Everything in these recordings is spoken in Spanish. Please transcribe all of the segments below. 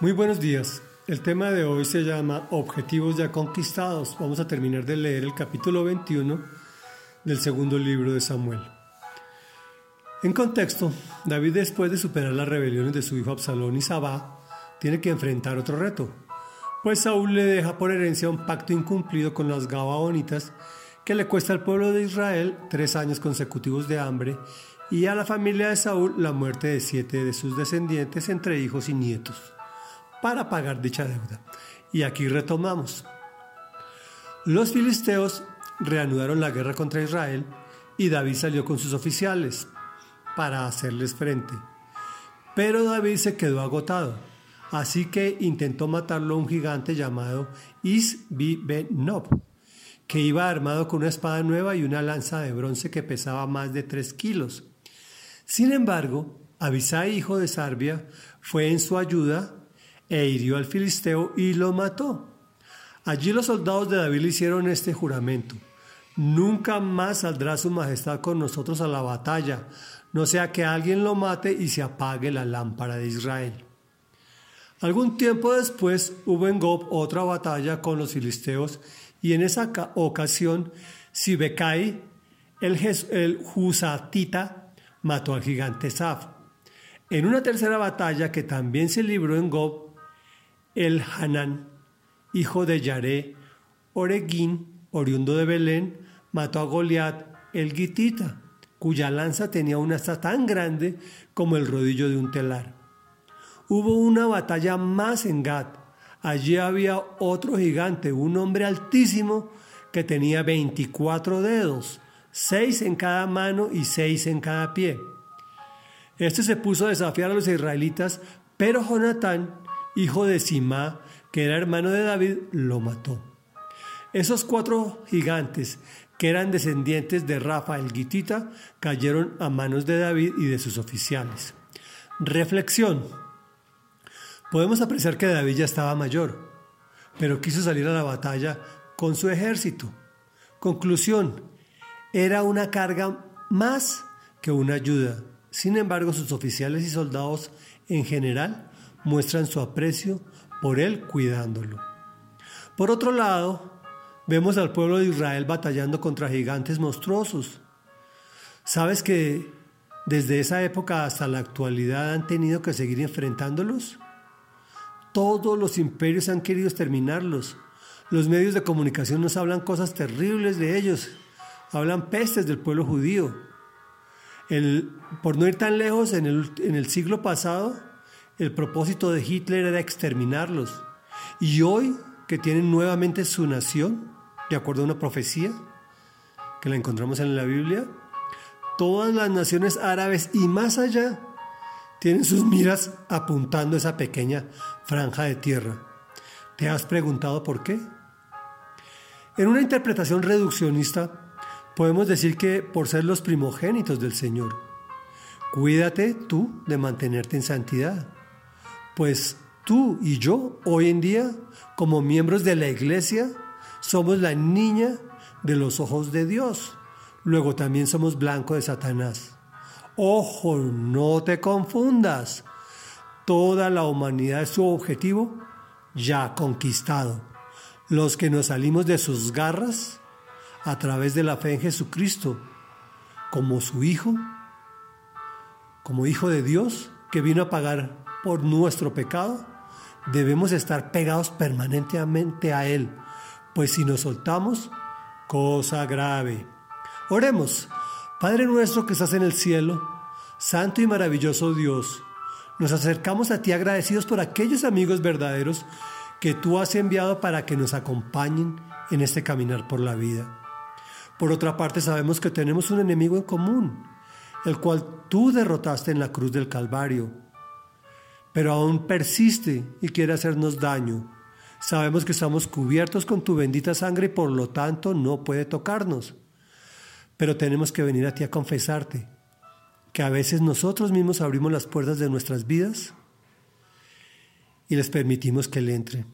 Muy buenos días. El tema de hoy se llama Objetivos ya conquistados. Vamos a terminar de leer el capítulo 21 del segundo libro de Samuel. En contexto, David después de superar las rebeliones de su hijo Absalón y Sabá, tiene que enfrentar otro reto, pues Saúl le deja por herencia un pacto incumplido con las Gabaonitas que le cuesta al pueblo de Israel tres años consecutivos de hambre y a la familia de Saúl la muerte de siete de sus descendientes entre hijos y nietos para pagar dicha deuda. Y aquí retomamos. Los filisteos reanudaron la guerra contra Israel y David salió con sus oficiales para hacerles frente. Pero David se quedó agotado, así que intentó matarlo un gigante llamado Isbi-Ben-Nob, que iba armado con una espada nueva y una lanza de bronce que pesaba más de tres kilos. Sin embargo, Abisai, hijo de Sarbia, fue en su ayuda e hirió al filisteo y lo mató. Allí los soldados de David le hicieron este juramento. Nunca más saldrá su majestad con nosotros a la batalla, no sea que alguien lo mate y se apague la lámpara de Israel. Algún tiempo después hubo en Gob otra batalla con los filisteos y en esa ocasión Sibecai, el, el mató al gigante Saf. En una tercera batalla que también se libró en Gob, el Hanán, hijo de Yaré, Oreguín, oriundo de Belén, mató a Goliat el Gitita, cuya lanza tenía una asta tan grande como el rodillo de un telar. Hubo una batalla más en Gat. Allí había otro gigante, un hombre altísimo que tenía 24 dedos, seis en cada mano y seis en cada pie. Este se puso a desafiar a los israelitas, pero Jonatán, hijo de Simá, que era hermano de David, lo mató. Esos cuatro gigantes, que eran descendientes de Rafa el Gitita, cayeron a manos de David y de sus oficiales. Reflexión. Podemos apreciar que David ya estaba mayor, pero quiso salir a la batalla con su ejército. Conclusión. Era una carga más que una ayuda. Sin embargo, sus oficiales y soldados en general muestran su aprecio por él cuidándolo. Por otro lado, vemos al pueblo de Israel batallando contra gigantes monstruosos. ¿Sabes que desde esa época hasta la actualidad han tenido que seguir enfrentándolos? Todos los imperios han querido exterminarlos. Los medios de comunicación nos hablan cosas terribles de ellos. Hablan pestes del pueblo judío. por no ir tan lejos, en el, en el siglo pasado, el propósito de Hitler era exterminarlos. Y hoy que tienen nuevamente su nación, de acuerdo a una profecía que la encontramos en la Biblia, todas las naciones árabes y más allá tienen sus miras apuntando esa pequeña franja de tierra. ¿Te has preguntado por qué? En una interpretación reduccionista, podemos decir que por ser los primogénitos del Señor, cuídate tú de mantenerte en santidad pues tú y yo hoy en día, como miembros de la iglesia, somos la niña de los ojos de Dios. Luego también somos blanco de Satanás. Ojo, no te confundas. Toda la humanidad es su objetivo ya conquistado. Los que nos salimos de sus garras a través de la fe en Jesucristo, como su Hijo, como Hijo de Dios, que vino a pagar por nuestro pecado, debemos estar pegados permanentemente a Él, pues si nos soltamos, cosa grave. Oremos, Padre nuestro que estás en el cielo, Santo y maravilloso Dios, nos acercamos a ti agradecidos por aquellos amigos verdaderos que tú has enviado para que nos acompañen en este caminar por la vida. Por otra parte, sabemos que tenemos un enemigo en común, el cual tú derrotaste en la cruz del Calvario pero aún persiste y quiere hacernos daño. Sabemos que estamos cubiertos con tu bendita sangre y por lo tanto no puede tocarnos. Pero tenemos que venir a ti a confesarte que a veces nosotros mismos abrimos las puertas de nuestras vidas y les permitimos que él entre.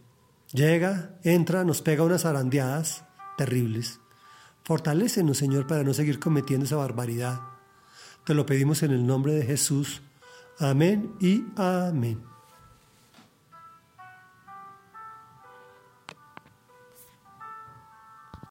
Llega, entra, nos pega unas arandeadas terribles. Fortalécenos, Señor, para no seguir cometiendo esa barbaridad. Te lo pedimos en el nombre de Jesús. Amén y amén.